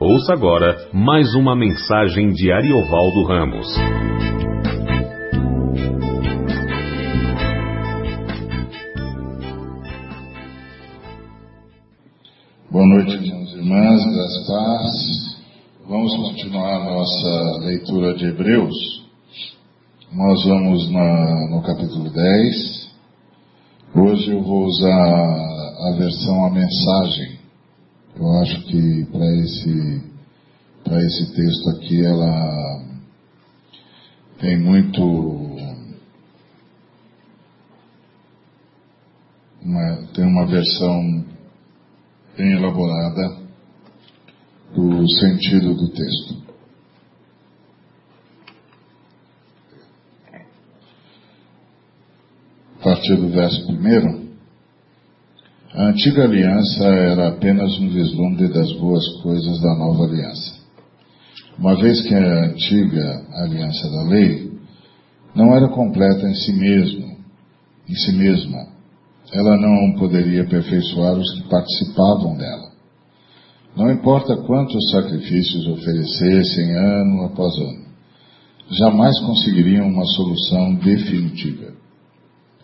Ouça agora mais uma mensagem de Ariovaldo Ramos. Boa noite, irmãos e irmãs, graças paz. Vamos continuar a nossa leitura de Hebreus. Nós vamos na, no capítulo 10. Hoje eu vou usar a versão A Mensagem eu acho que para esse, esse texto aqui ela tem muito uma, tem uma versão bem elaborada do sentido do texto. A partir do verso primeiro, a antiga aliança era apenas um vislumbre das boas coisas da nova aliança. Uma vez que a antiga aliança da lei não era completa em si mesmo, em si mesma, ela não poderia aperfeiçoar os que participavam dela. Não importa quantos sacrifícios oferecessem ano após ano, jamais conseguiriam uma solução definitiva.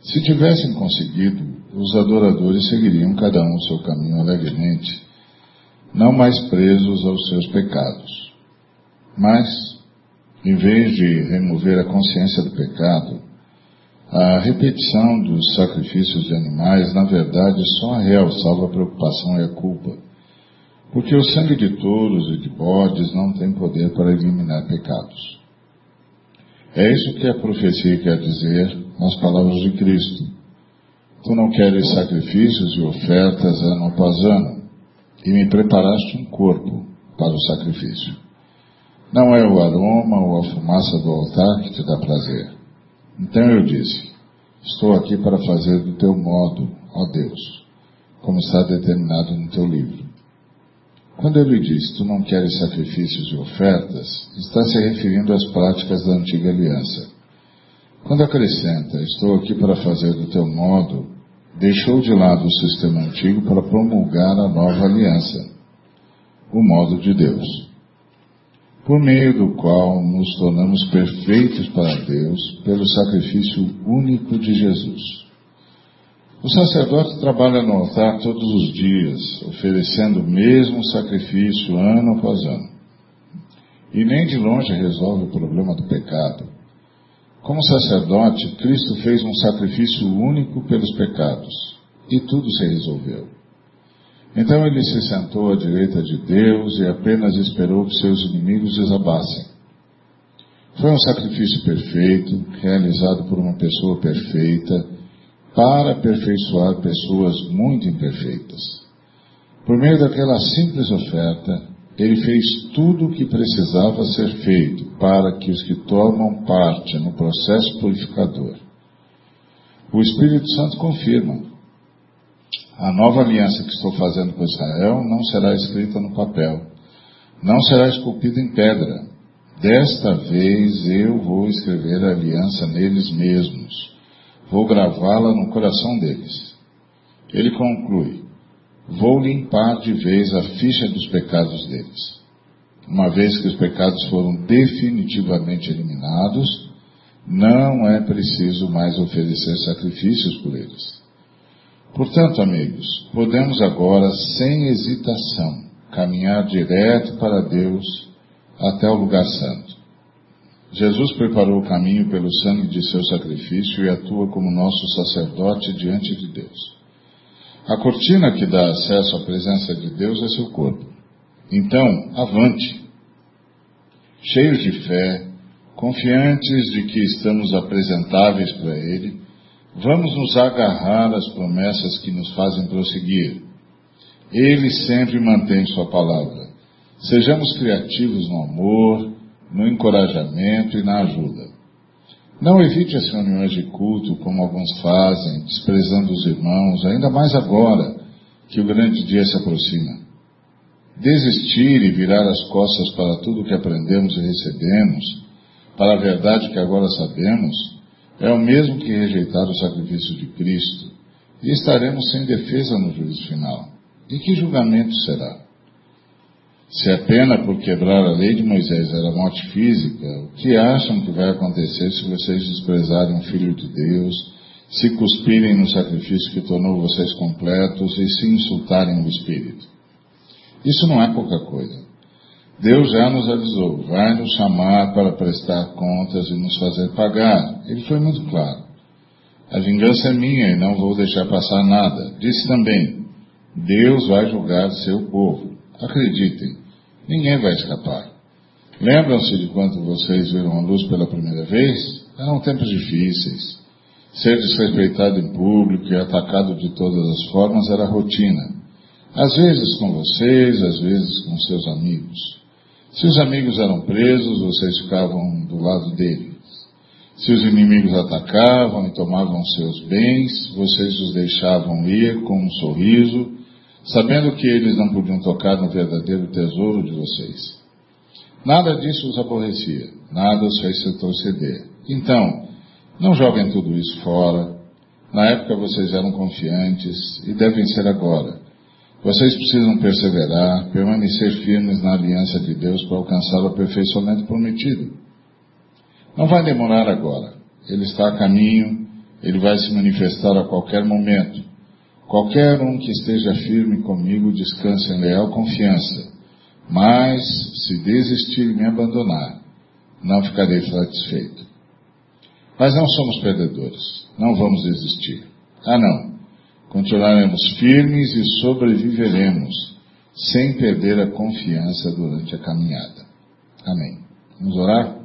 Se tivessem conseguido os adoradores seguiriam cada um seu caminho alegremente, não mais presos aos seus pecados. Mas, em vez de remover a consciência do pecado, a repetição dos sacrifícios de animais, na verdade, só realçava a preocupação e a culpa, porque o sangue de touros e de bodes não tem poder para eliminar pecados. É isso que a profecia quer dizer nas palavras de Cristo. Tu não queres sacrifícios e ofertas ano após ano, e me preparaste um corpo para o sacrifício. Não é o aroma ou a fumaça do altar que te dá prazer. Então eu disse: Estou aqui para fazer do teu modo, ó Deus, como está determinado no teu livro. Quando ele diz: Tu não queres sacrifícios e ofertas, está se referindo às práticas da antiga aliança. Quando acrescenta: Estou aqui para fazer do teu modo, deixou de lado o sistema antigo para promulgar a nova aliança, o modo de Deus, por meio do qual nos tornamos perfeitos para Deus pelo sacrifício único de Jesus. O sacerdote trabalha no altar todos os dias, oferecendo o mesmo sacrifício ano após ano. E nem de longe resolve o problema do pecado como sacerdote, Cristo fez um sacrifício único pelos pecados e tudo se resolveu. Então ele se sentou à direita de Deus e apenas esperou que seus inimigos desabassem. Foi um sacrifício perfeito, realizado por uma pessoa perfeita, para aperfeiçoar pessoas muito imperfeitas. Por meio daquela simples oferta, ele fez tudo o que precisava ser feito para que os que tomam parte no processo purificador. O Espírito Santo confirma. A nova aliança que estou fazendo com Israel não será escrita no papel, não será esculpida em pedra. Desta vez eu vou escrever a aliança neles mesmos. Vou gravá-la no coração deles. Ele conclui: vou limpar de vez a ficha dos pecados deles. Uma vez que os pecados foram definitivamente eliminados, não é preciso mais oferecer sacrifícios por eles. Portanto, amigos, podemos agora, sem hesitação, caminhar direto para Deus até o lugar santo. Jesus preparou o caminho pelo sangue de seu sacrifício e atua como nosso sacerdote diante de Deus. A cortina que dá acesso à presença de Deus é seu corpo. Então, avante. Cheios de fé, confiantes de que estamos apresentáveis para Ele, vamos nos agarrar às promessas que nos fazem prosseguir. Ele sempre mantém Sua palavra. Sejamos criativos no amor, no encorajamento e na ajuda. Não evite as reuniões de culto como alguns fazem, desprezando os irmãos, ainda mais agora que o grande dia se aproxima. Desistir e virar as costas para tudo que aprendemos e recebemos, para a verdade que agora sabemos, é o mesmo que rejeitar o sacrifício de Cristo, e estaremos sem defesa no juízo final. E que julgamento será? Se a pena por quebrar a lei de Moisés era morte física, o que acham que vai acontecer se vocês desprezarem o Filho de Deus, se cuspirem no sacrifício que tornou vocês completos e se insultarem o Espírito? Isso não é pouca coisa. Deus já nos avisou, vai nos chamar para prestar contas e nos fazer pagar. Ele foi muito claro. A vingança é minha e não vou deixar passar nada. Disse também, Deus vai julgar seu povo. Acreditem, ninguém vai escapar. Lembram-se de quando vocês viram a luz pela primeira vez? Eram tempos difíceis. Ser desrespeitado em público e atacado de todas as formas era rotina. Às vezes com vocês, às vezes com seus amigos. Se os amigos eram presos, vocês ficavam do lado deles. Se os inimigos atacavam e tomavam seus bens, vocês os deixavam ir com um sorriso, sabendo que eles não podiam tocar no verdadeiro tesouro de vocês. Nada disso os aborrecia, nada os fez retroceder. Então, não joguem tudo isso fora. Na época vocês eram confiantes e devem ser agora. Vocês precisam perseverar, permanecer firmes na aliança de Deus para alcançar o aperfeiçoamento prometido. Não vai demorar agora. Ele está a caminho, ele vai se manifestar a qualquer momento. Qualquer um que esteja firme comigo descansa em leal confiança. Mas, se desistir e me abandonar, não ficarei satisfeito. Mas não somos perdedores. Não vamos desistir. Ah, não. Continuaremos firmes e sobreviveremos, sem perder a confiança durante a caminhada. Amém. Vamos orar?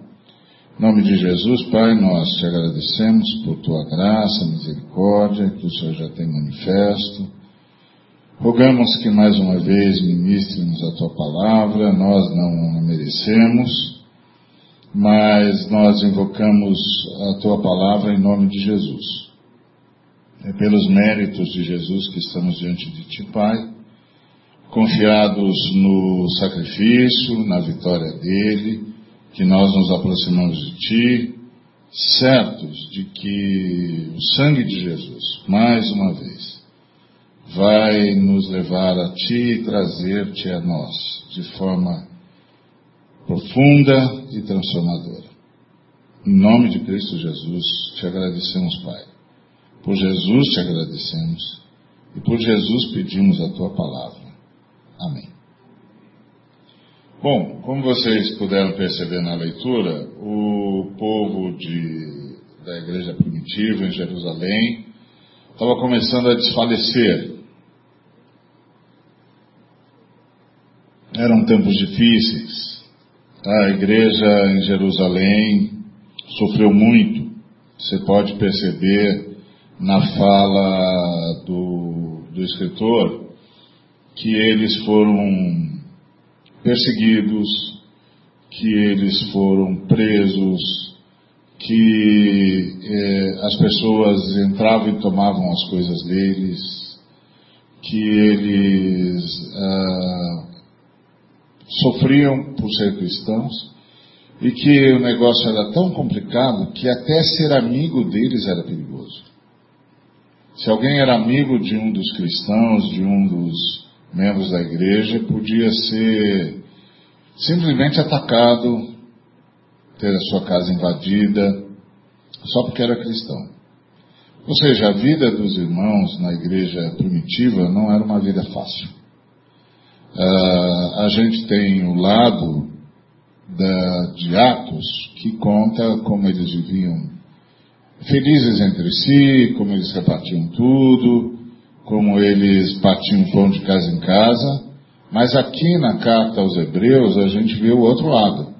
Em nome de Jesus, Pai, nós te agradecemos por tua graça, misericórdia, que o Senhor já tem manifesto. Rogamos que mais uma vez ministre-nos a tua palavra, nós não a merecemos, mas nós invocamos a tua palavra em nome de Jesus. É pelos méritos de Jesus que estamos diante de Ti, Pai, confiados no sacrifício, na vitória dele, que nós nos aproximamos de Ti, certos de que o sangue de Jesus, mais uma vez, vai nos levar a Ti e trazer-te a nós de forma profunda e transformadora. Em nome de Cristo Jesus, te agradecemos, Pai. Por Jesus te agradecemos e por Jesus pedimos a tua palavra. Amém. Bom, como vocês puderam perceber na leitura, o povo de, da igreja primitiva em Jerusalém estava começando a desfalecer. Eram tempos difíceis. A igreja em Jerusalém sofreu muito. Você pode perceber na fala do, do escritor que eles foram perseguidos, que eles foram presos, que eh, as pessoas entravam e tomavam as coisas deles, que eles ah, sofriam por ser cristãos e que o negócio era tão complicado que até ser amigo deles era perigoso. Se alguém era amigo de um dos cristãos, de um dos membros da igreja, podia ser simplesmente atacado, ter a sua casa invadida, só porque era cristão. Ou seja, a vida dos irmãos na igreja primitiva não era uma vida fácil. Uh, a gente tem o lado da, de Atos que conta como eles viviam felizes entre si, como eles repartiam tudo, como eles partiam pão de casa em casa. Mas aqui na carta aos Hebreus a gente vê o outro lado.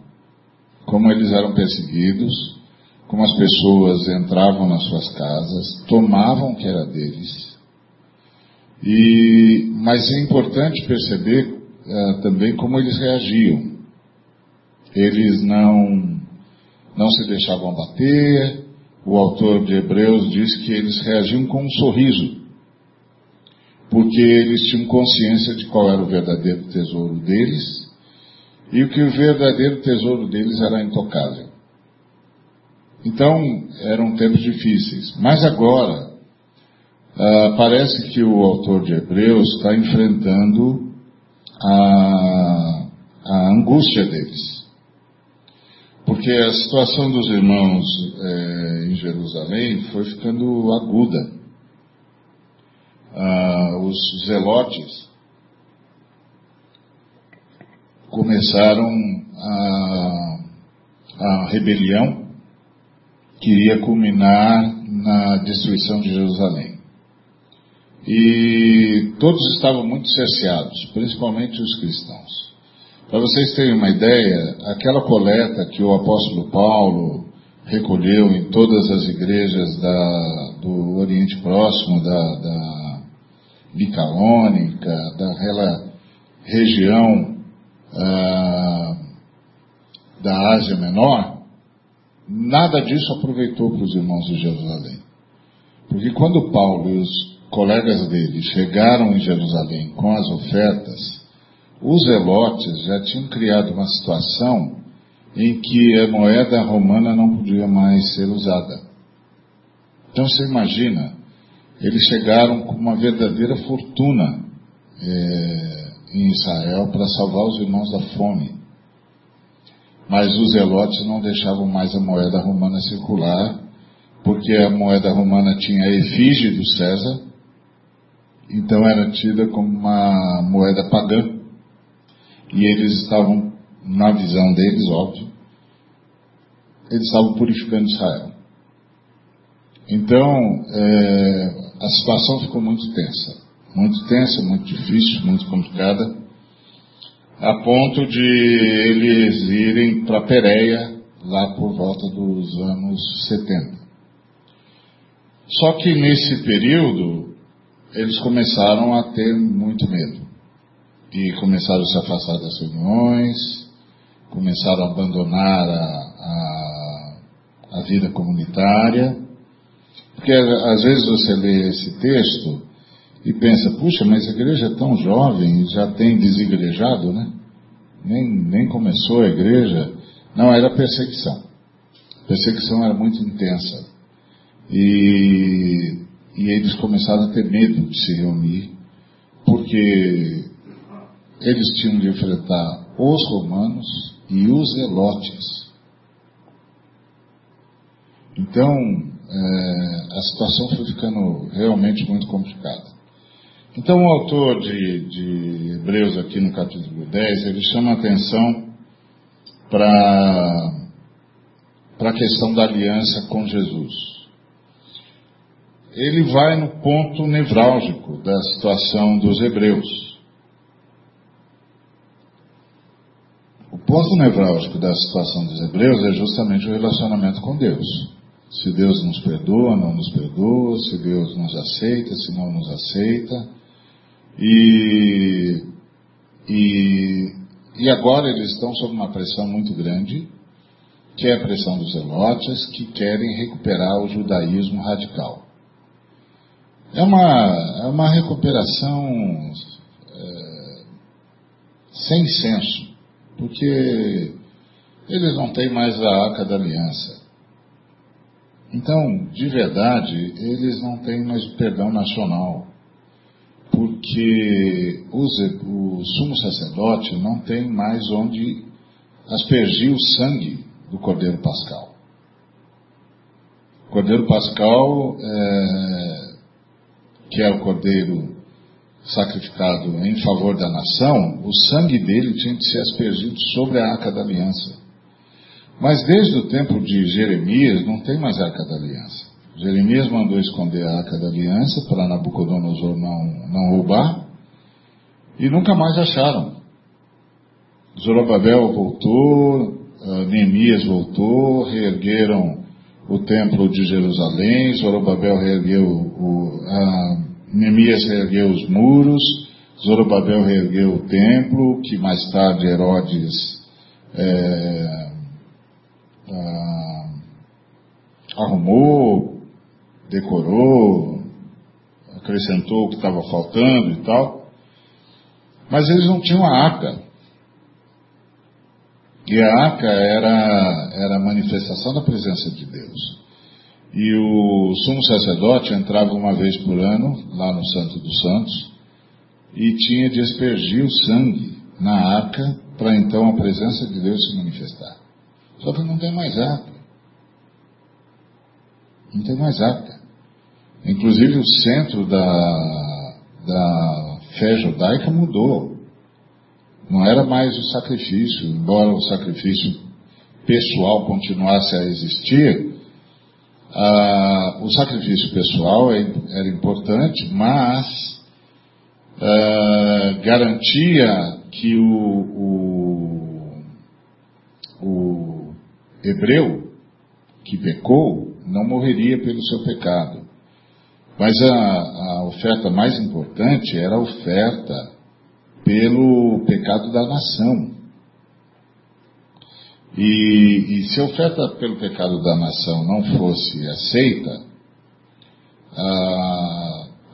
Como eles eram perseguidos, como as pessoas entravam nas suas casas, tomavam o que era deles. E, mas é importante perceber uh, também como eles reagiam. Eles não, não se deixavam bater, o autor de Hebreus diz que eles reagiam com um sorriso, porque eles tinham consciência de qual era o verdadeiro tesouro deles e que o verdadeiro tesouro deles era intocável. Então, eram tempos difíceis. Mas agora, uh, parece que o autor de Hebreus está enfrentando a, a angústia deles. Porque a situação dos irmãos é, em Jerusalém foi ficando aguda. Ah, os zelotes começaram a, a rebelião que iria culminar na destruição de Jerusalém. E todos estavam muito cerceados, principalmente os cristãos. Para vocês terem uma ideia, aquela coleta que o apóstolo Paulo recolheu em todas as igrejas da, do Oriente Próximo, da, da Licaônica, daquela região ah, da Ásia Menor, nada disso aproveitou para os irmãos de Jerusalém. Porque quando Paulo e os colegas dele chegaram em Jerusalém com as ofertas, os zelotes já tinham criado uma situação em que a moeda romana não podia mais ser usada. Então você imagina, eles chegaram com uma verdadeira fortuna é, em Israel para salvar os irmãos da fome. Mas os zelotes não deixavam mais a moeda romana circular, porque a moeda romana tinha a efígie do César, então era tida como uma moeda pagã. E eles estavam, na visão deles, óbvio, eles estavam purificando Israel. Então, é, a situação ficou muito tensa. Muito tensa, muito difícil, muito complicada, a ponto de eles irem para Pérea lá por volta dos anos 70. Só que nesse período, eles começaram a ter muito medo. E começaram a se afastar das reuniões, começaram a abandonar a, a, a vida comunitária. Porque às vezes você lê esse texto e pensa, puxa, mas a igreja é tão jovem, já tem desigrejado, né? Nem, nem começou a igreja. Não, era perseguição. A perseguição era muito intensa. E, e eles começaram a ter medo de se reunir, porque eles tinham de enfrentar os romanos e os zelotes. Então, é, a situação foi ficando realmente muito complicada. Então, o autor de, de Hebreus, aqui no capítulo 10, ele chama atenção para a questão da aliança com Jesus. Ele vai no ponto nevrálgico da situação dos hebreus. O ponto nevrálgico da situação dos hebreus é justamente o relacionamento com Deus. Se Deus nos perdoa, não nos perdoa, se Deus nos aceita, se não nos aceita. E, e, e agora eles estão sob uma pressão muito grande, que é a pressão dos zelotes, que querem recuperar o judaísmo radical. É uma, é uma recuperação é, sem senso, porque eles não têm mais a arca da aliança. Então, de verdade, eles não têm mais perdão nacional porque o sumo sacerdote não tem mais onde aspergir o sangue do Cordeiro Pascal. O Cordeiro Pascal, é, que é o Cordeiro sacrificado em favor da nação, o sangue dele tinha que ser aspergido sobre a arca da aliança. Mas desde o tempo de Jeremias não tem mais arca da aliança. Jeremias mandou esconder a arca da aliança para Nabucodonosor não, não roubar e nunca mais acharam. Zorobabel voltou, uh, Neemias voltou, reergueram o templo de Jerusalém, Zorobabel reergueu o, uh, Neemias reergueu os muros, Zorobabel reergueu o templo, que mais tarde Herodes é, uh, arrumou, decorou, acrescentou o que estava faltando e tal. Mas eles não tinham a arca. E a arca era, era a manifestação da presença de Deus. E o sumo sacerdote entrava uma vez por ano, lá no Santo dos Santos, e tinha de aspergir o sangue na arca para então a presença de Deus se manifestar. Só que não tem mais arca. Não tem mais arca. Inclusive o centro da, da fé judaica mudou. Não era mais o sacrifício, embora o sacrifício pessoal continuasse a existir, ah, o sacrifício pessoal é, era importante, mas ah, garantia que o, o, o hebreu que pecou não morreria pelo seu pecado. Mas a, a oferta mais importante era a oferta pelo pecado da nação. E, e, se a oferta pelo pecado da nação não fosse aceita,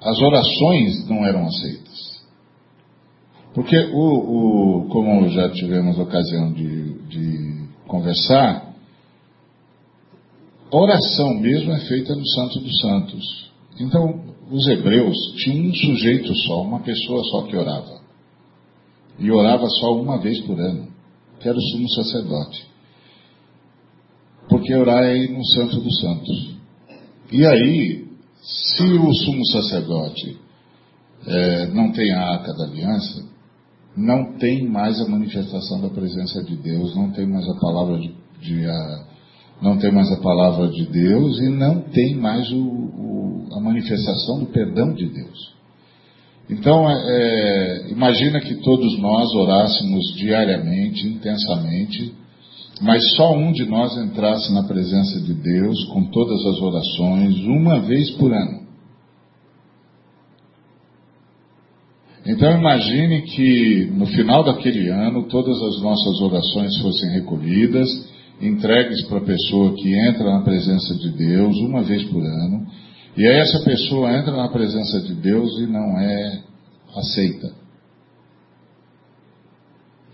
as orações não eram aceitas. Porque, o, o, como já tivemos ocasião de, de conversar, oração mesmo é feita no Santo dos Santos. Então, os hebreus tinham um sujeito só, uma pessoa só que orava. E orava só uma vez por ano, que era o sumo sacerdote. Porque orar é no Santo dos Santos. E aí, se o sumo sacerdote é, não tem a arca da aliança, não tem mais a manifestação da presença de Deus, não tem mais a palavra de, de a, não tem mais a palavra de Deus e não tem mais o, o, a manifestação do perdão de Deus. Então, é, é, imagina que todos nós orássemos diariamente, intensamente, mas só um de nós entrasse na presença de Deus com todas as orações, uma vez por ano. Então imagine que no final daquele ano todas as nossas orações fossem recolhidas entregues para a pessoa que entra na presença de Deus uma vez por ano, e aí essa pessoa entra na presença de Deus e não é aceita.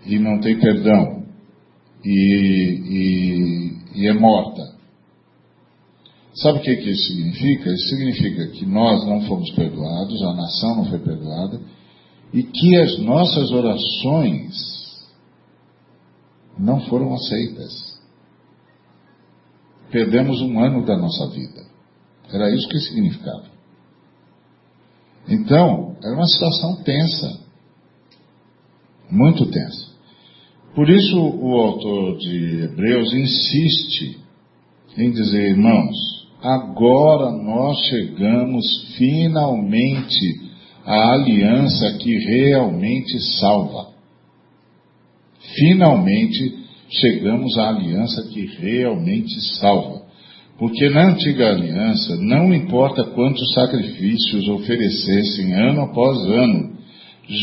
E não tem perdão. E, e, e é morta. Sabe o que, que isso significa? Isso significa que nós não fomos perdoados, a nação não foi perdoada, e que as nossas orações não foram aceitas perdemos um ano da nossa vida. Era isso que significava. Então, era uma situação tensa. Muito tensa. Por isso, o autor de Hebreus insiste em dizer, irmãos, agora nós chegamos finalmente à aliança que realmente salva. Finalmente chegamos à aliança que realmente salva. Porque na antiga aliança, não importa quantos sacrifícios oferecessem ano após ano,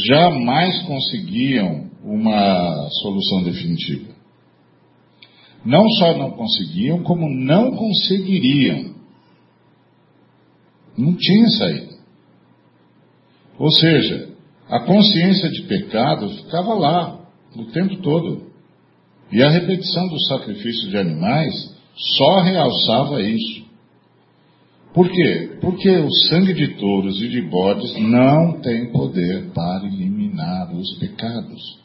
jamais conseguiam uma solução definitiva. Não só não conseguiam, como não conseguiriam. Não tinha saída. Ou seja, a consciência de pecado ficava lá o tempo todo. E a repetição do sacrifício de animais só realçava isso. Por quê? Porque o sangue de touros e de bodes não tem poder para eliminar os pecados.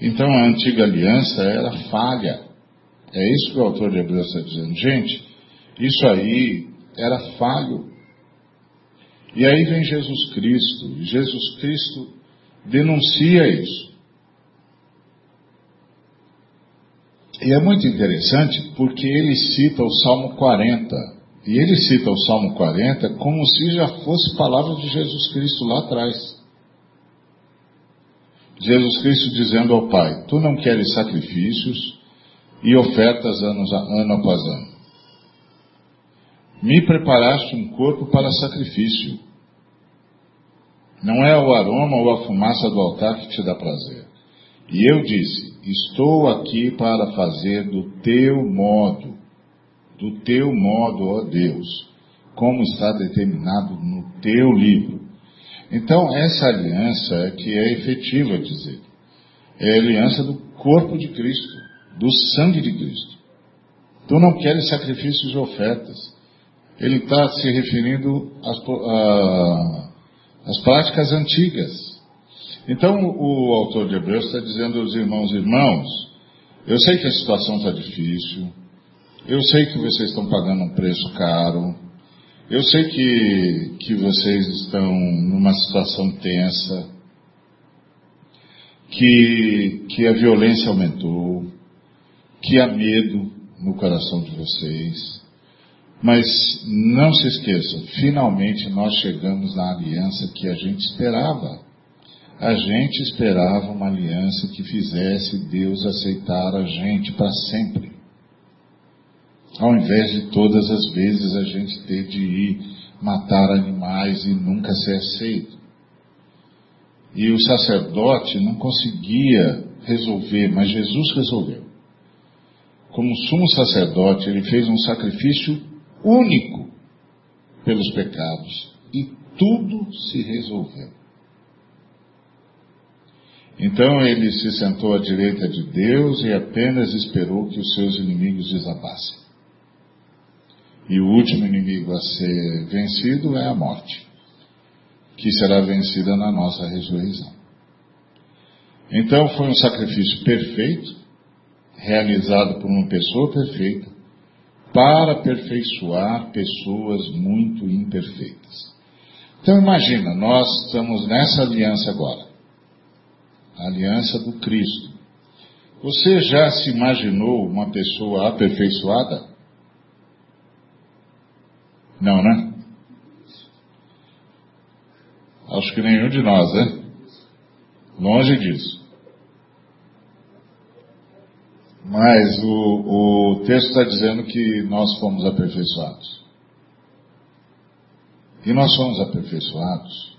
Então a antiga aliança era falha. É isso que o autor de Hebreus está dizendo. Gente, isso aí era falho. E aí vem Jesus Cristo. E Jesus Cristo denuncia isso. E é muito interessante porque ele cita o Salmo 40. E ele cita o Salmo 40 como se já fosse palavra de Jesus Cristo lá atrás. Jesus Cristo dizendo ao Pai: Tu não queres sacrifícios e ofertas anos, ano após ano. Me preparaste um corpo para sacrifício. Não é o aroma ou a fumaça do altar que te dá prazer. E eu disse: Estou aqui para fazer do teu modo, do teu modo, ó Deus, como está determinado no teu livro. Então, essa aliança é que é efetiva, dizer. É a aliança do corpo de Cristo, do sangue de Cristo. Tu não queres sacrifícios e ofertas. Ele está se referindo às, às práticas antigas Então, o autor de Hebreus está dizendo aos irmãos: irmãos, eu sei que a situação está difícil, eu sei que vocês estão pagando um preço caro, eu sei que, que vocês estão numa situação tensa, que, que a violência aumentou, que há medo no coração de vocês. Mas não se esqueçam, finalmente nós chegamos na aliança que a gente esperava. A gente esperava uma aliança que fizesse Deus aceitar a gente para sempre. Ao invés de todas as vezes a gente ter de ir matar animais e nunca ser aceito. E o sacerdote não conseguia resolver, mas Jesus resolveu. Como sumo sacerdote, ele fez um sacrifício único pelos pecados e tudo se resolveu. Então ele se sentou à direita de Deus e apenas esperou que os seus inimigos desabassem. E o último inimigo a ser vencido é a morte, que será vencida na nossa ressurreição. Então foi um sacrifício perfeito, realizado por uma pessoa perfeita, para aperfeiçoar pessoas muito imperfeitas. Então imagina, nós estamos nessa aliança agora, a aliança do Cristo. Você já se imaginou uma pessoa aperfeiçoada? Não, né? Acho que nenhum de nós, né? Longe disso. Mas o, o texto está dizendo que nós fomos aperfeiçoados. E nós fomos aperfeiçoados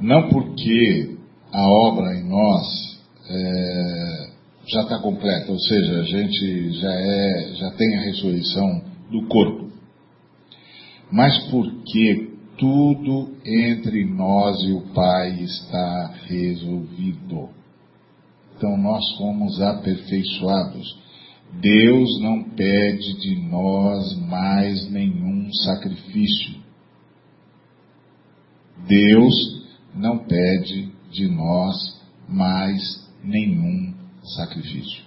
não porque a obra em nós é, já está completa, ou seja, a gente já é, já tem a ressurreição do corpo mas porque tudo entre nós e o Pai está resolvido. Então nós fomos aperfeiçoados. Deus não pede de nós mais nenhum sacrifício. Deus não pede de nós mais nenhum sacrifício.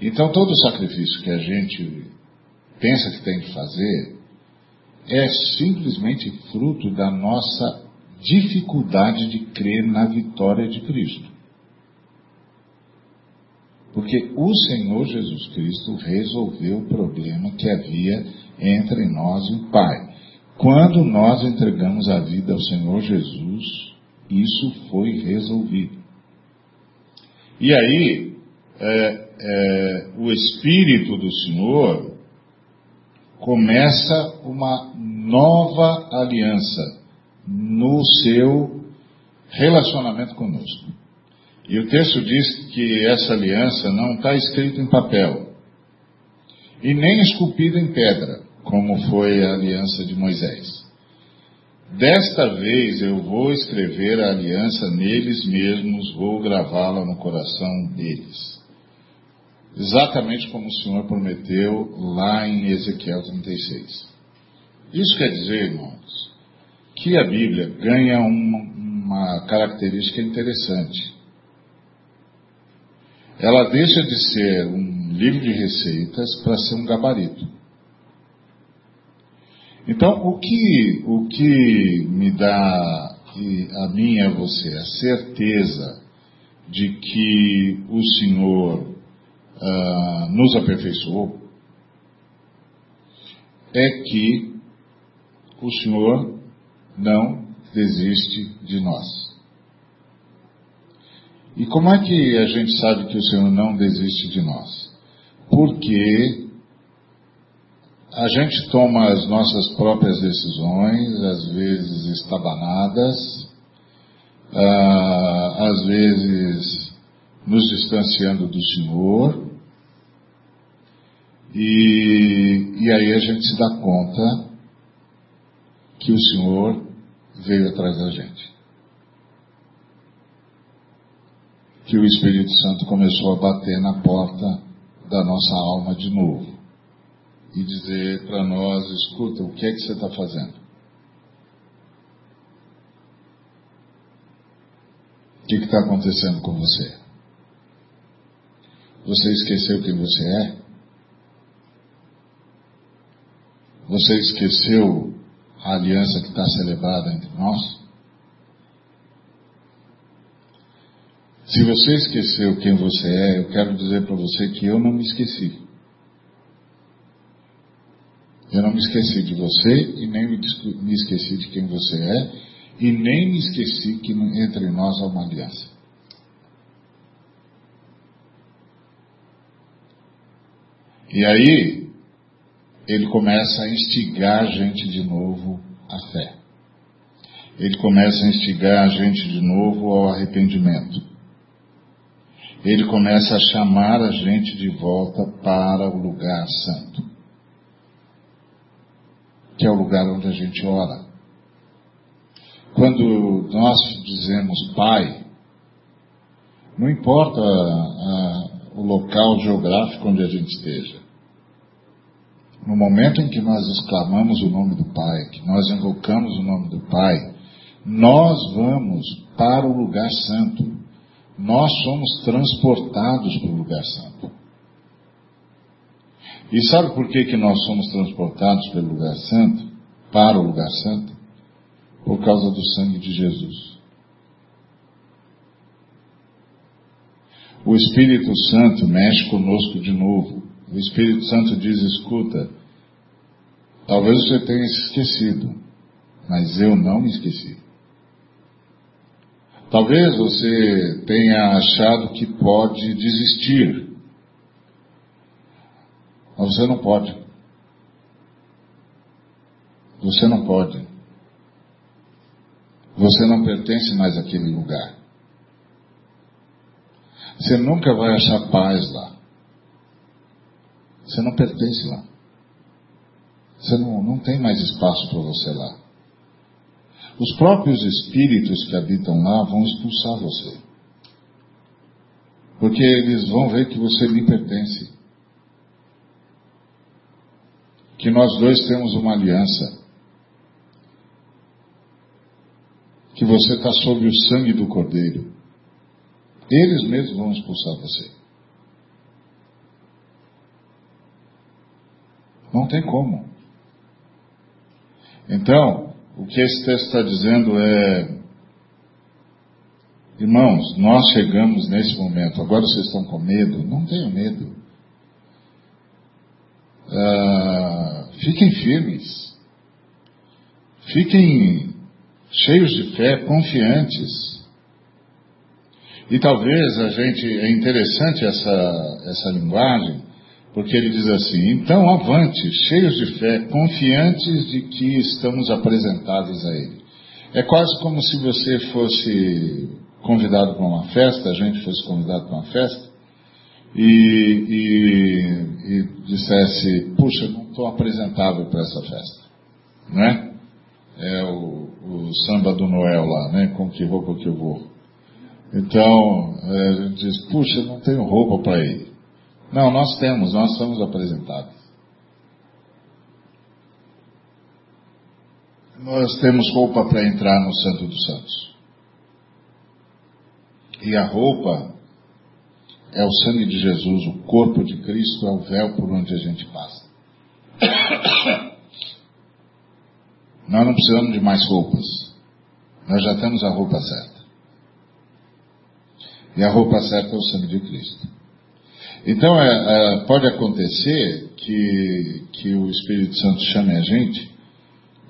Então todo sacrifício que a gente pensa que tem que fazer é simplesmente fruto da nossa dificuldade de crer na vitória de Cristo. Porque o Senhor Jesus Cristo resolveu o problema que havia entre nós e o Pai. Quando nós entregamos a vida ao Senhor Jesus, isso foi resolvido. E aí, é, é, o Espírito do Senhor começa uma nova aliança no seu relacionamento conosco. E o texto diz que essa aliança não está escrita em papel e nem esculpida em pedra, como foi a aliança de Moisés. Desta vez eu vou escrever a aliança neles mesmos, vou gravá-la no coração deles exatamente como o Senhor prometeu lá em Ezequiel 36. Isso quer dizer, irmãos, que a Bíblia ganha uma, uma característica interessante. Ela deixa de ser um livro de receitas para ser um gabarito. Então, o que, o que me dá a mim e a você a certeza de que o Senhor uh, nos aperfeiçoou é que o Senhor não desiste de nós. E como é que a gente sabe que o Senhor não desiste de nós? Porque a gente toma as nossas próprias decisões, às vezes estabanadas, uh, às vezes nos distanciando do Senhor, e, e aí a gente se dá conta que o Senhor veio atrás da gente. Que o Espírito Santo começou a bater na porta da nossa alma de novo e dizer para nós: escuta, o que é que você está fazendo? O que está acontecendo com você? Você esqueceu quem você é? Você esqueceu a aliança que está celebrada entre nós? Se você esqueceu quem você é, eu quero dizer para você que eu não me esqueci. Eu não me esqueci de você e nem me esqueci de quem você é e nem me esqueci que entre nós há uma aliança. E aí, ele começa a instigar a gente de novo à fé. Ele começa a instigar a gente de novo ao arrependimento. Ele começa a chamar a gente de volta para o lugar santo, que é o lugar onde a gente ora. Quando nós dizemos Pai, não importa a, a, o local geográfico onde a gente esteja. No momento em que nós exclamamos o nome do Pai, que nós invocamos o nome do Pai, nós vamos para o lugar santo. Nós somos transportados para o lugar santo. E sabe por que, que nós somos transportados pelo lugar santo? Para o lugar santo? Por causa do sangue de Jesus. O Espírito Santo mexe conosco de novo. O Espírito Santo diz: escuta, talvez você tenha se esquecido, mas eu não me esqueci. Talvez você tenha achado que pode desistir, mas você não pode. Você não pode. Você não pertence mais àquele lugar. Você nunca vai achar paz lá. Você não pertence lá. Você não, não tem mais espaço para você lá. Os próprios espíritos que habitam lá vão expulsar você. Porque eles vão ver que você lhe pertence. Que nós dois temos uma aliança. Que você está sob o sangue do Cordeiro. Eles mesmos vão expulsar você. Não tem como. Então, o que esse texto está dizendo é, irmãos, nós chegamos nesse momento, agora vocês estão com medo, não tenham medo. Ah, fiquem firmes. Fiquem cheios de fé, confiantes. E talvez a gente, é interessante essa, essa linguagem, porque ele diz assim: então avante, cheios de fé, confiantes de que estamos apresentados a Ele. É quase como se você fosse convidado para uma festa, a gente fosse convidado para uma festa, e, e, e dissesse: puxa, não estou apresentável para essa festa, né? É o, o samba do Noel lá, né? Com que roupa que eu vou? Então, é, a gente diz, puxa, não tenho roupa para ir. Não, nós temos, nós somos apresentados. Nós temos roupa para entrar no Santo dos Santos. E a roupa é o sangue de Jesus, o corpo de Cristo é o véu por onde a gente passa. Nós não precisamos de mais roupas. Nós já temos a roupa certa. E a roupa certa é o sangue de Cristo. Então, é, é, pode acontecer que, que o Espírito Santo chame a gente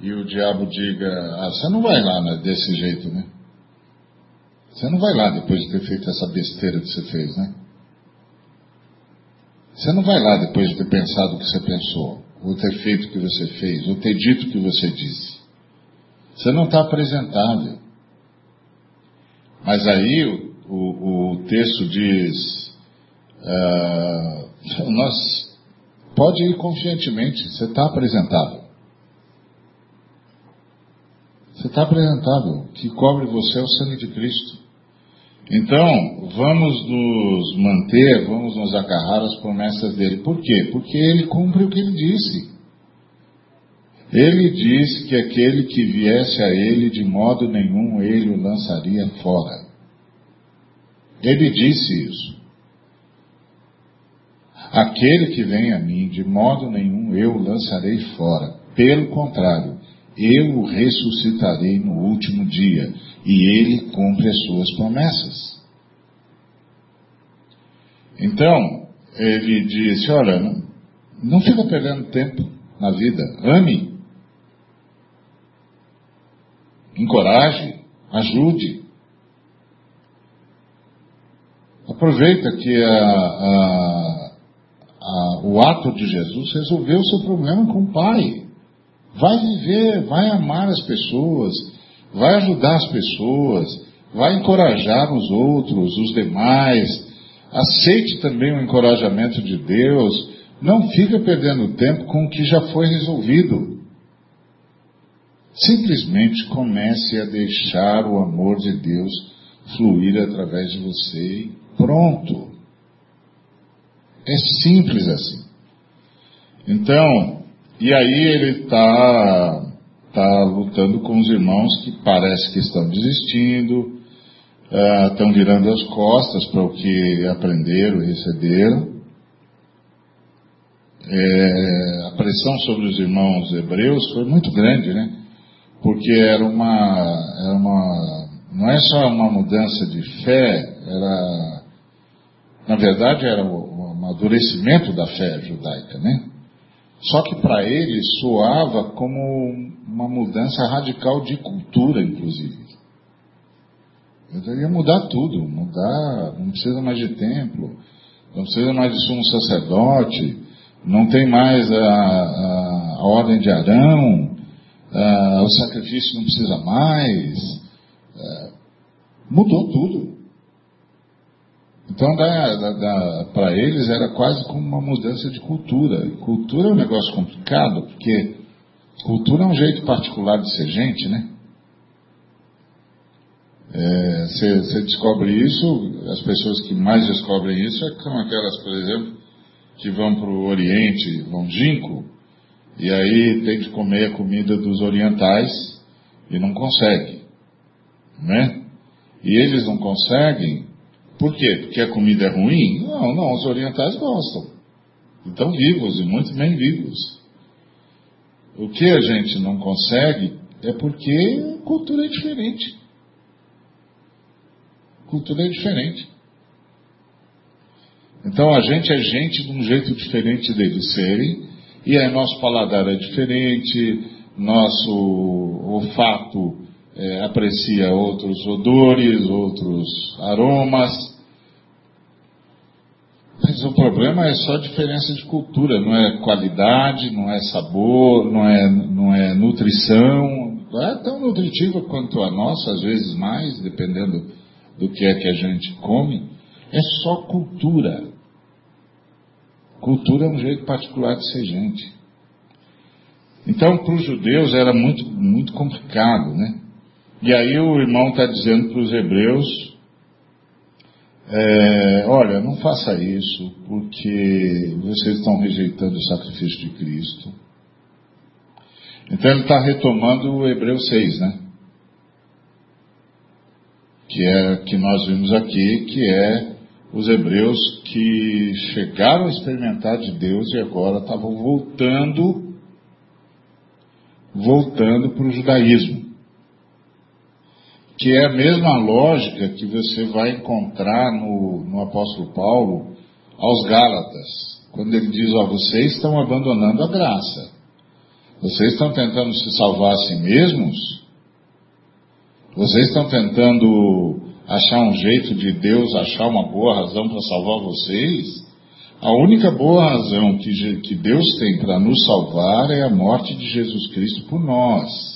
e o diabo diga: ah, você não vai lá né, desse jeito, né? Você não vai lá depois de ter feito essa besteira que você fez, né? Você não vai lá depois de ter pensado o que você pensou, ou ter feito o que você fez, ou ter dito o que você disse. Você não está apresentável. Mas aí o, o texto diz: uh, nós pode ir confiantemente, você está apresentável. Você está apresentável, que cobre você é o sangue de Cristo. Então, vamos nos manter, vamos nos agarrar às promessas dele. Por quê? Porque ele cumpre o que ele disse. Ele disse que aquele que viesse a ele, de modo nenhum ele o lançaria fora. Ele disse isso. Aquele que vem a mim, de modo nenhum eu o lançarei fora. Pelo contrário, eu o ressuscitarei no último dia, e ele cumpre as suas promessas. Então, ele disse: Olha, não, não fica perdendo tempo na vida, ame, encoraje, ajude. Aproveita que a, a, a, o ato de Jesus resolveu o seu problema com o Pai. Vai viver, vai amar as pessoas, vai ajudar as pessoas, vai encorajar os outros, os demais. Aceite também o encorajamento de Deus. Não fica perdendo tempo com o que já foi resolvido. Simplesmente comece a deixar o amor de Deus fluir através de você e pronto. É simples assim. Então, e aí ele está tá lutando com os irmãos que parece que estão desistindo, estão uh, virando as costas para o que aprenderam receberam. É, a pressão sobre os irmãos hebreus foi muito grande, né? Porque era uma, era uma, não é só uma mudança de fé, era, na verdade era o, o amadurecimento da fé judaica, né? Só que para ele soava como uma mudança radical de cultura, inclusive. Ele ia mudar tudo, mudar, não precisa mais de templo, não precisa mais de sumo sacerdote, não tem mais a, a, a ordem de Arão, a, o sacrifício não precisa mais. É, mudou tudo. Então, para eles era quase como uma mudança de cultura. E cultura é um negócio complicado, porque cultura é um jeito particular de ser gente, né? Você é, descobre isso, as pessoas que mais descobrem isso são aquelas, por exemplo, que vão para o Oriente longínquo, e aí tem que comer a comida dos orientais e não consegue, né? E eles não conseguem por quê? Porque a comida é ruim? Não, não, os orientais gostam. Estão vivos e muito bem vivos. O que a gente não consegue é porque a cultura é diferente. A cultura é diferente. Então a gente é gente de um jeito diferente deles serem, e aí nosso paladar é diferente, nosso olfato é, aprecia outros odores, outros aromas, problema é só diferença de cultura, não é qualidade, não é sabor, não é, não é nutrição. É tão nutritiva quanto a nossa, às vezes mais, dependendo do que é que a gente come. É só cultura. Cultura é um jeito particular de ser gente. Então, para os judeus era muito, muito complicado, né? E aí o irmão está dizendo para os hebreus é, olha, não faça isso, porque vocês estão rejeitando o sacrifício de Cristo. Então ele está retomando o Hebreu 6, né? Que é que nós vimos aqui, que é os hebreus que chegaram a experimentar de Deus e agora estavam voltando, voltando para o judaísmo que é a mesma lógica que você vai encontrar no, no apóstolo Paulo aos Gálatas, quando ele diz: Ó, vocês estão abandonando a graça, vocês estão tentando se salvar a si mesmos, vocês estão tentando achar um jeito de Deus achar uma boa razão para salvar vocês. A única boa razão que, que Deus tem para nos salvar é a morte de Jesus Cristo por nós.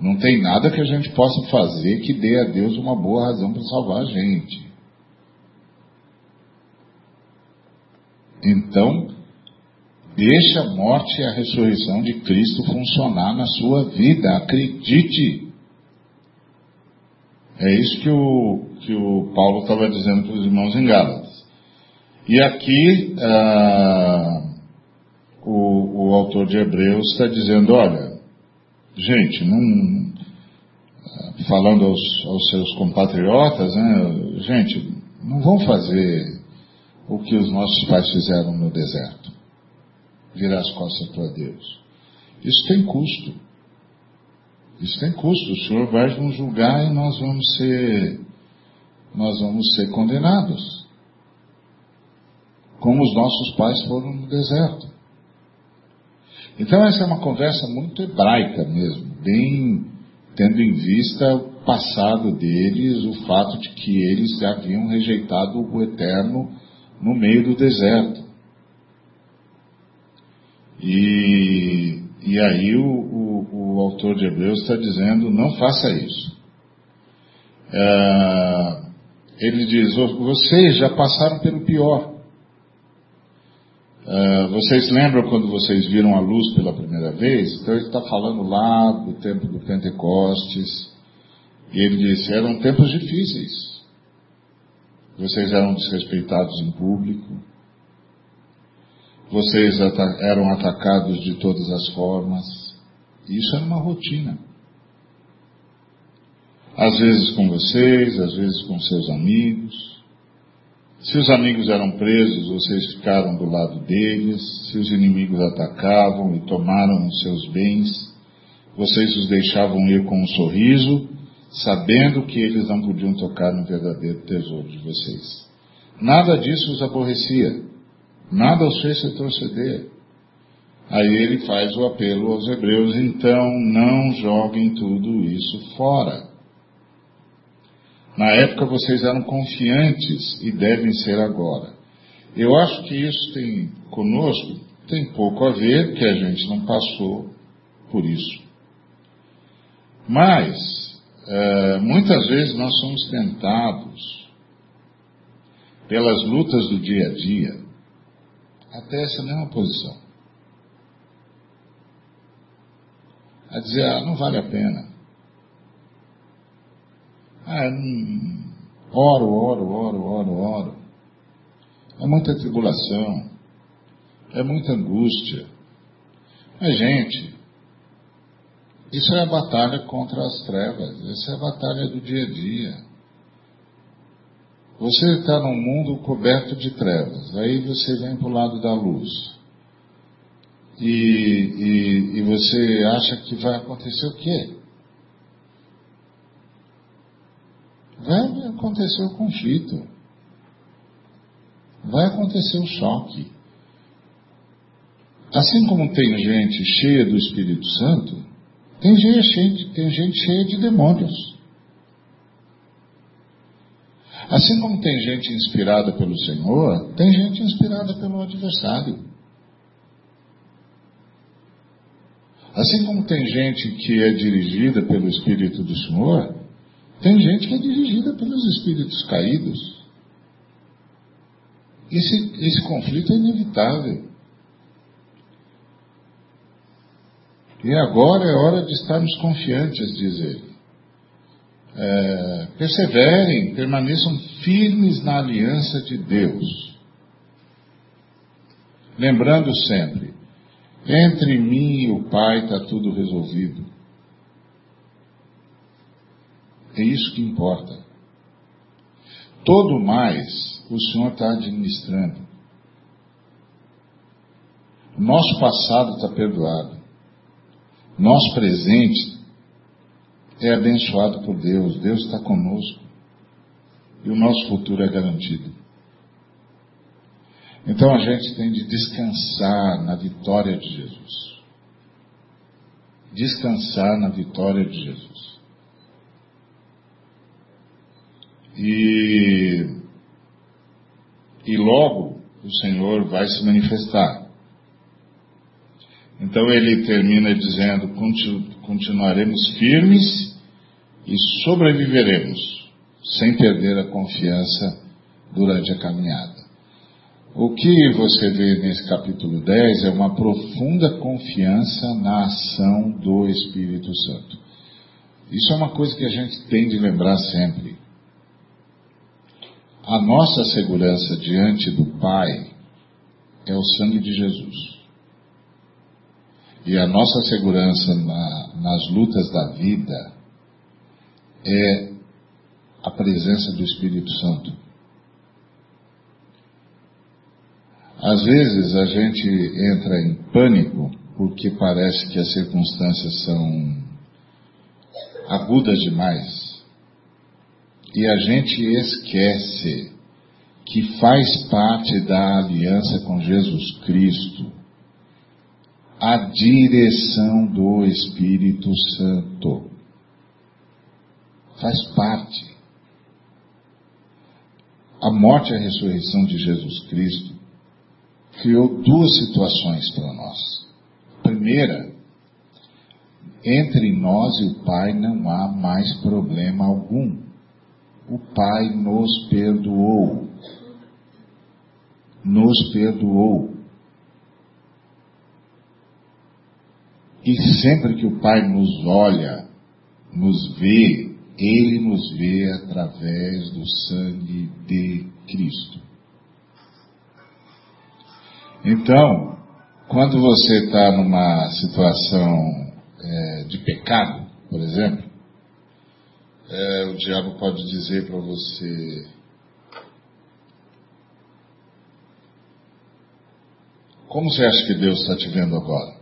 Não tem nada que a gente possa fazer que dê a Deus uma boa razão para salvar a gente. Então, deixe a morte e a ressurreição de Cristo funcionar na sua vida. Acredite. É isso que o, que o Paulo estava dizendo para os irmãos em Gálatas. E aqui, ah, o, o autor de Hebreus está dizendo: olha, Gente, não falando aos, aos seus compatriotas, né, gente, não vão fazer o que os nossos pais fizeram no deserto virar as costas para Deus. Isso tem custo. Isso tem custo. O Senhor vai nos julgar e nós vamos ser, nós vamos ser condenados. Como os nossos pais foram no deserto. Então essa é uma conversa muito hebraica mesmo, bem tendo em vista o passado deles, o fato de que eles haviam rejeitado o eterno no meio do deserto. E, e aí o, o, o autor de Hebreus está dizendo, não faça isso. É, ele diz, vocês já passaram pelo pior. É, vocês lembram quando vocês viram a luz pela primeira vez? Então ele está falando lá do tempo do Pentecostes. E ele disse, eram tempos difíceis. Vocês eram desrespeitados em público. Vocês eram atacados de todas as formas. Isso era uma rotina. Às vezes com vocês, às vezes com seus amigos. Se os amigos eram presos, vocês ficaram do lado deles. Se os inimigos atacavam e tomaram os seus bens, vocês os deixavam ir com um sorriso, sabendo que eles não podiam tocar no verdadeiro tesouro de vocês. Nada disso os aborrecia. Nada os fez retroceder. Aí ele faz o apelo aos hebreus, então não joguem tudo isso fora. Na época vocês eram confiantes e devem ser agora. Eu acho que isso tem conosco tem pouco a ver, que a gente não passou por isso. Mas é, muitas vezes nós somos tentados pelas lutas do dia a dia até essa mesma posição. A dizer, ah, não vale a pena. Ah, oro, oro, oro, oro, oro. É muita tribulação. É muita angústia. Mas, gente, isso é a batalha contra as trevas. Essa é a batalha do dia a dia. Você está num mundo coberto de trevas, aí você vem para o lado da luz. E, e, e você acha que vai acontecer o quê? Vai acontecer o conflito. Vai acontecer o choque. Assim como tem gente cheia do Espírito Santo, tem gente, tem gente cheia de demônios. Assim como tem gente inspirada pelo Senhor, tem gente inspirada pelo adversário. Assim como tem gente que é dirigida pelo Espírito do Senhor, tem gente que é dirigida pelos espíritos caídos. Esse, esse conflito é inevitável. E agora é hora de estarmos confiantes, diz ele é, perseverem, permaneçam firmes na aliança de Deus. Lembrando sempre, entre mim e o Pai está tudo resolvido. É isso que importa. Todo mais o Senhor está administrando. Nosso passado está perdoado. Nosso presente é abençoado por Deus, Deus está conosco e o nosso futuro é garantido. Então a gente tem de descansar na vitória de Jesus. Descansar na vitória de Jesus. E, e logo o Senhor vai se manifestar. Então ele termina dizendo: continuaremos firmes e sobreviveremos sem perder a confiança durante a caminhada. O que você vê nesse capítulo 10 é uma profunda confiança na ação do Espírito Santo. Isso é uma coisa que a gente tem de lembrar sempre. A nossa segurança diante do Pai é o sangue de Jesus. E a nossa segurança na, nas lutas da vida é a presença do Espírito Santo. Às vezes a gente entra em pânico porque parece que as circunstâncias são agudas demais. E a gente esquece que faz parte da aliança com Jesus Cristo a direção do Espírito Santo. Faz parte. A morte e a ressurreição de Jesus Cristo criou duas situações para nós. Primeira, entre nós e o Pai não há mais problema algum. O Pai nos perdoou. Nos perdoou. E sempre que o Pai nos olha, nos vê, Ele nos vê através do sangue de Cristo. Então, quando você está numa situação é, de pecado, por exemplo, é, o diabo pode dizer para você: Como você acha que Deus está te vendo agora?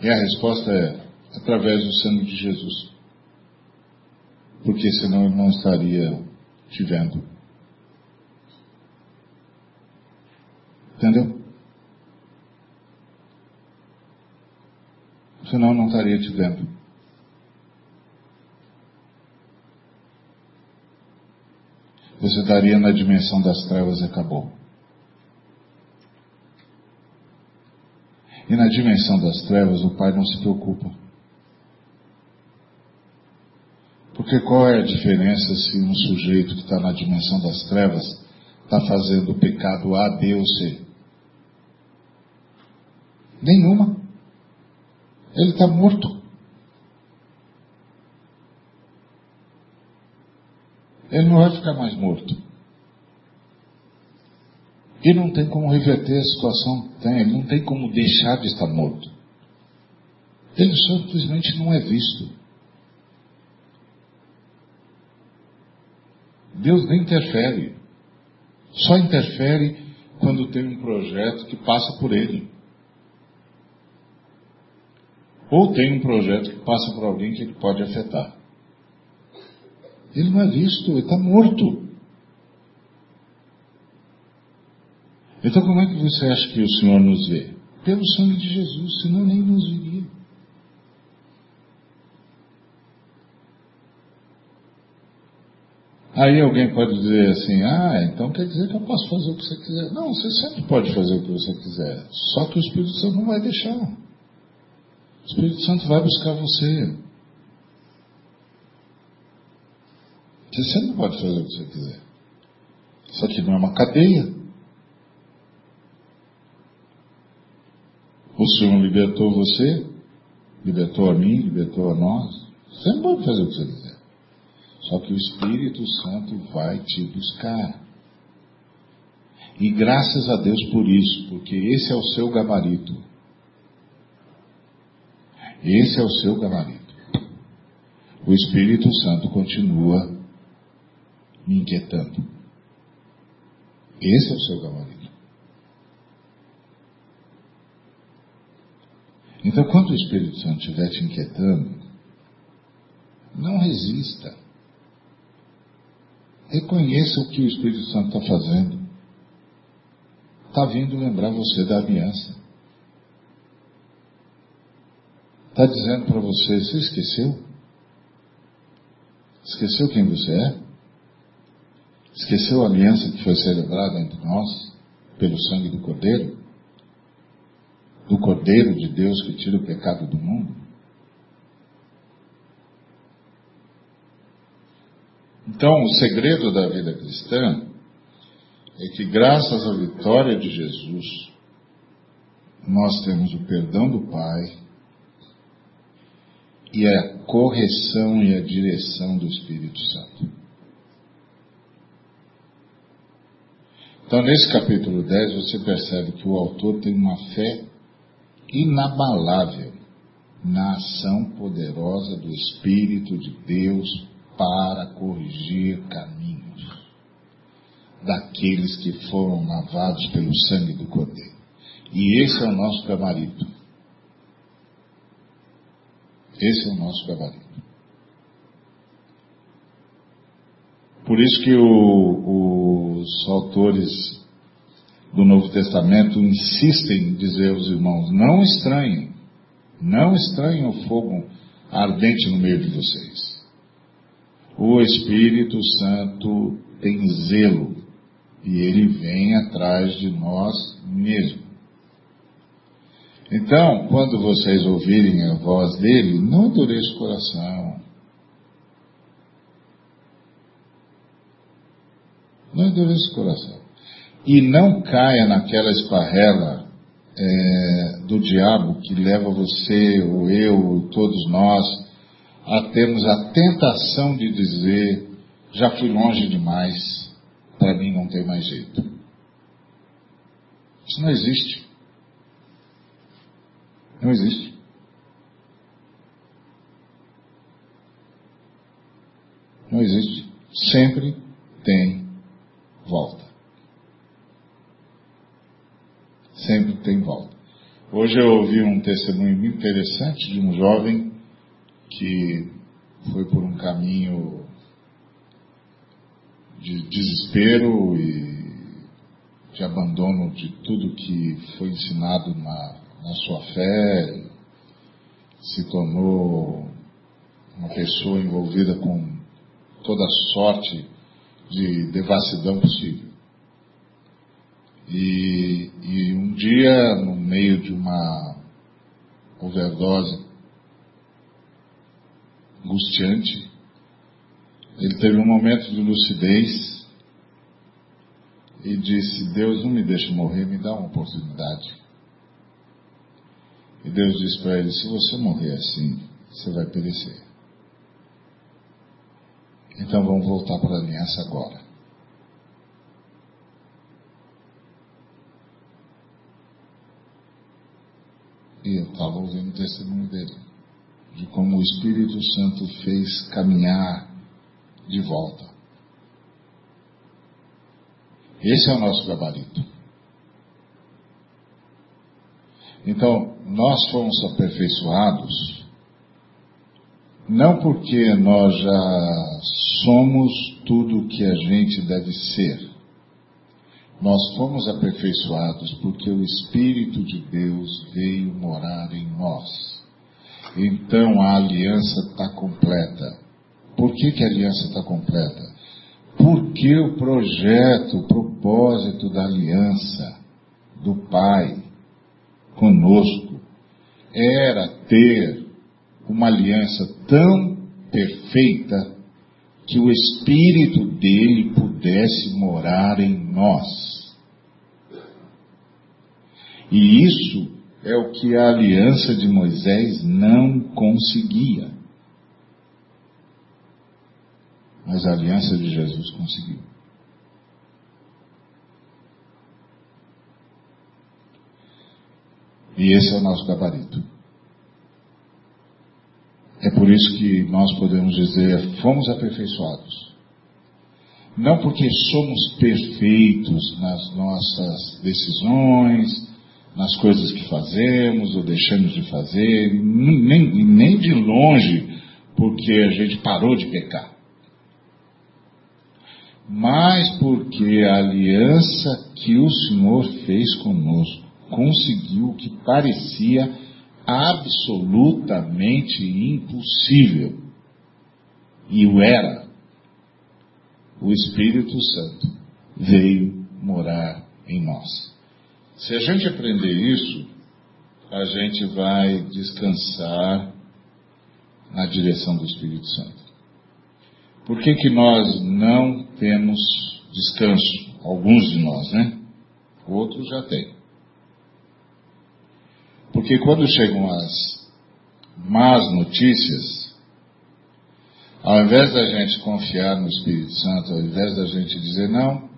E a resposta é: através do sangue de Jesus. Porque senão ele não estaria te vendo. Entendeu? Senão não estaria te vendo. Você estaria na dimensão das trevas e acabou. E na dimensão das trevas o Pai não se preocupa. Porque qual é a diferença se um sujeito que está na dimensão das trevas está fazendo pecado A, B ou C? Nenhuma. Ele está morto. Ele não vai ficar mais morto. E não tem como reverter a situação tem, ele não tem como deixar de estar morto. Ele simplesmente não é visto. Deus nem interfere. Só interfere quando tem um projeto que passa por ele. Ou tem um projeto que passa por alguém que ele pode afetar. Ele não é visto, ele está morto. Então como é que você acha que o Senhor nos vê? Pelo sangue de Jesus, senão nem nos viria. Aí alguém pode dizer assim, ah, então quer dizer que eu posso fazer o que você quiser. Não, você sempre pode fazer o que você quiser. Só que o Espírito Santo não vai deixar. O Espírito Santo vai buscar você. Você sempre pode fazer o que você quiser. Isso aqui não é uma cadeia. O Senhor libertou você, libertou a mim, libertou a nós. Você não pode fazer o que você quiser. Só que o Espírito Santo vai te buscar. E graças a Deus por isso, porque esse é o seu gabarito. Esse é o seu gabarito. O Espírito Santo continua me inquietando. Esse é o seu gabarito. Então, quando o Espírito Santo estiver te inquietando, não resista. Reconheça o que o Espírito Santo está fazendo. Está vindo lembrar você da aliança. Está dizendo para você: você esqueceu? Esqueceu quem você é? Esqueceu a aliança que foi celebrada entre nós pelo sangue do Cordeiro? Do Cordeiro de Deus que tira o pecado do mundo? Então, o segredo da vida cristã é que, graças à vitória de Jesus, nós temos o perdão do Pai e a correção e a direção do Espírito Santo. Então, nesse capítulo 10, você percebe que o autor tem uma fé inabalável na ação poderosa do Espírito de Deus para corrigir caminhos daqueles que foram lavados pelo sangue do Cordeiro. E esse é o nosso gabarito. Esse é o nosso gabarito. Por isso que o, os autores do Novo Testamento insistem em dizer aos irmãos: não estranhem, não estranhem o fogo ardente no meio de vocês. O Espírito Santo tem zelo e ele vem atrás de nós mesmo. Então, quando vocês ouvirem a voz dele, não endureça o coração. Não endureça o coração. E não caia naquela esparrela é, do diabo que leva você, ou eu, ou todos nós, a termos a tentação de dizer: já fui longe demais, para mim não tem mais jeito. Isso não existe. Não existe. Não existe. Sempre tem volta. Sempre tem volta. Hoje eu ouvi um testemunho interessante de um jovem que foi por um caminho de desespero e de abandono de tudo que foi ensinado na, na sua fé, se tornou uma pessoa envolvida com toda sorte de devassidão possível. E, e um dia, no meio de uma overdose angustiante, ele teve um momento de lucidez e disse: Deus não me deixa morrer, me dá uma oportunidade. E Deus disse para ele: Se você morrer assim, você vai perecer. Então vamos voltar para a aliança agora. E eu estava ouvindo o testemunho dele, de como o Espírito Santo fez caminhar de volta. Esse é o nosso gabarito. Então, nós fomos aperfeiçoados não porque nós já somos tudo o que a gente deve ser. Nós fomos aperfeiçoados porque o Espírito de Deus veio morar em nós. Então a aliança está completa. Por que, que a aliança está completa? Porque o projeto, o propósito da aliança do Pai conosco era ter uma aliança tão perfeita que o Espírito dele pudesse morar em nós. E isso é o que a aliança de Moisés não conseguia. mas a aliança de Jesus conseguiu. E esse é o nosso gabarito. É por isso que nós podemos dizer, fomos aperfeiçoados. Não porque somos perfeitos nas nossas decisões, nas coisas que fazemos ou deixamos de fazer, nem, nem de longe porque a gente parou de pecar mas porque a aliança que o Senhor fez conosco conseguiu o que parecia absolutamente impossível. E o era. O Espírito Santo veio morar em nós. Se a gente aprender isso, a gente vai descansar na direção do Espírito Santo. Por que, que nós não temos descanso? Alguns de nós, né? Outros já têm. Porque quando chegam as más notícias, ao invés da gente confiar no Espírito Santo, ao invés da gente dizer não,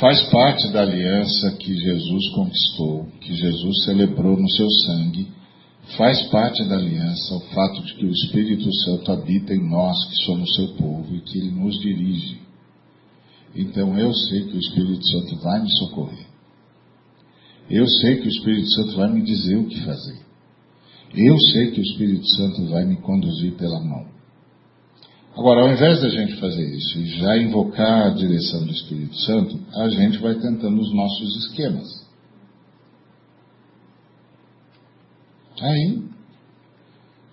faz parte da aliança que Jesus conquistou, que Jesus celebrou no seu sangue, Faz parte da aliança o fato de que o Espírito Santo habita em nós, que somos seu povo, e que ele nos dirige. Então eu sei que o Espírito Santo vai me socorrer. Eu sei que o Espírito Santo vai me dizer o que fazer. Eu sei que o Espírito Santo vai me conduzir pela mão. Agora, ao invés da gente fazer isso e já invocar a direção do Espírito Santo, a gente vai tentando os nossos esquemas. Aí,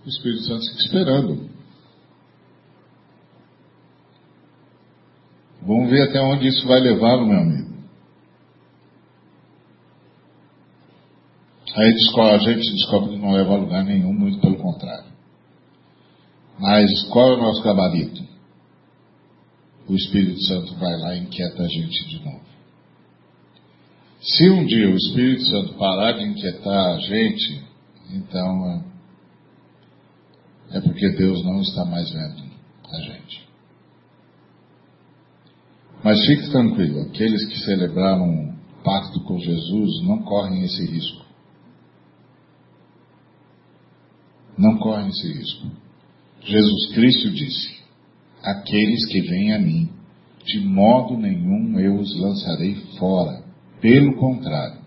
o Espírito Santo fica esperando. Vamos ver até onde isso vai levá-lo, meu amigo. Aí a gente descobre que não leva a lugar nenhum, muito pelo contrário. Mas qual é o nosso gabarito? O Espírito Santo vai lá e inquieta a gente de novo. Se um dia o Espírito Santo parar de inquietar a gente, então é, porque Deus não está mais vendo a gente. Mas fique tranquilo, aqueles que celebraram um pacto com Jesus não correm esse risco. Não correm esse risco. Jesus Cristo disse: Aqueles que vêm a mim, de modo nenhum eu os lançarei fora. Pelo contrário,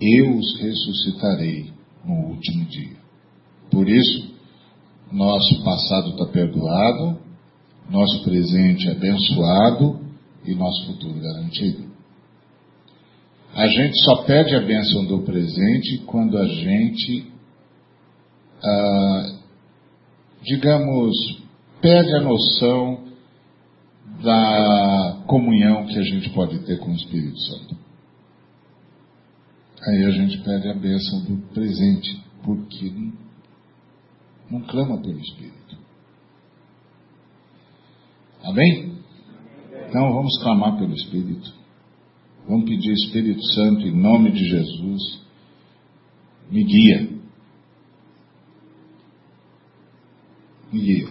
eu os ressuscitarei no último dia. Por isso, nosso passado está perdoado, nosso presente é abençoado e nosso futuro garantido. A gente só perde a bênção do presente quando a gente, ah, digamos, perde a noção da comunhão que a gente pode ter com o Espírito Santo. Aí a gente perde a bênção do presente, porque não, não clama pelo Espírito. Amém? Então vamos clamar pelo Espírito. Vamos pedir Espírito Santo em nome de Jesus. Me guia. Guia.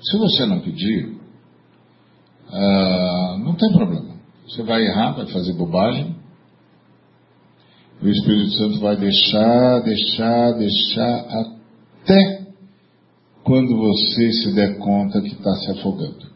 Se você não pedir, ah, não tem problema. Você vai errar, vai fazer bobagem. O Espírito Santo vai deixar, deixar, deixar até quando você se der conta que está se afogando.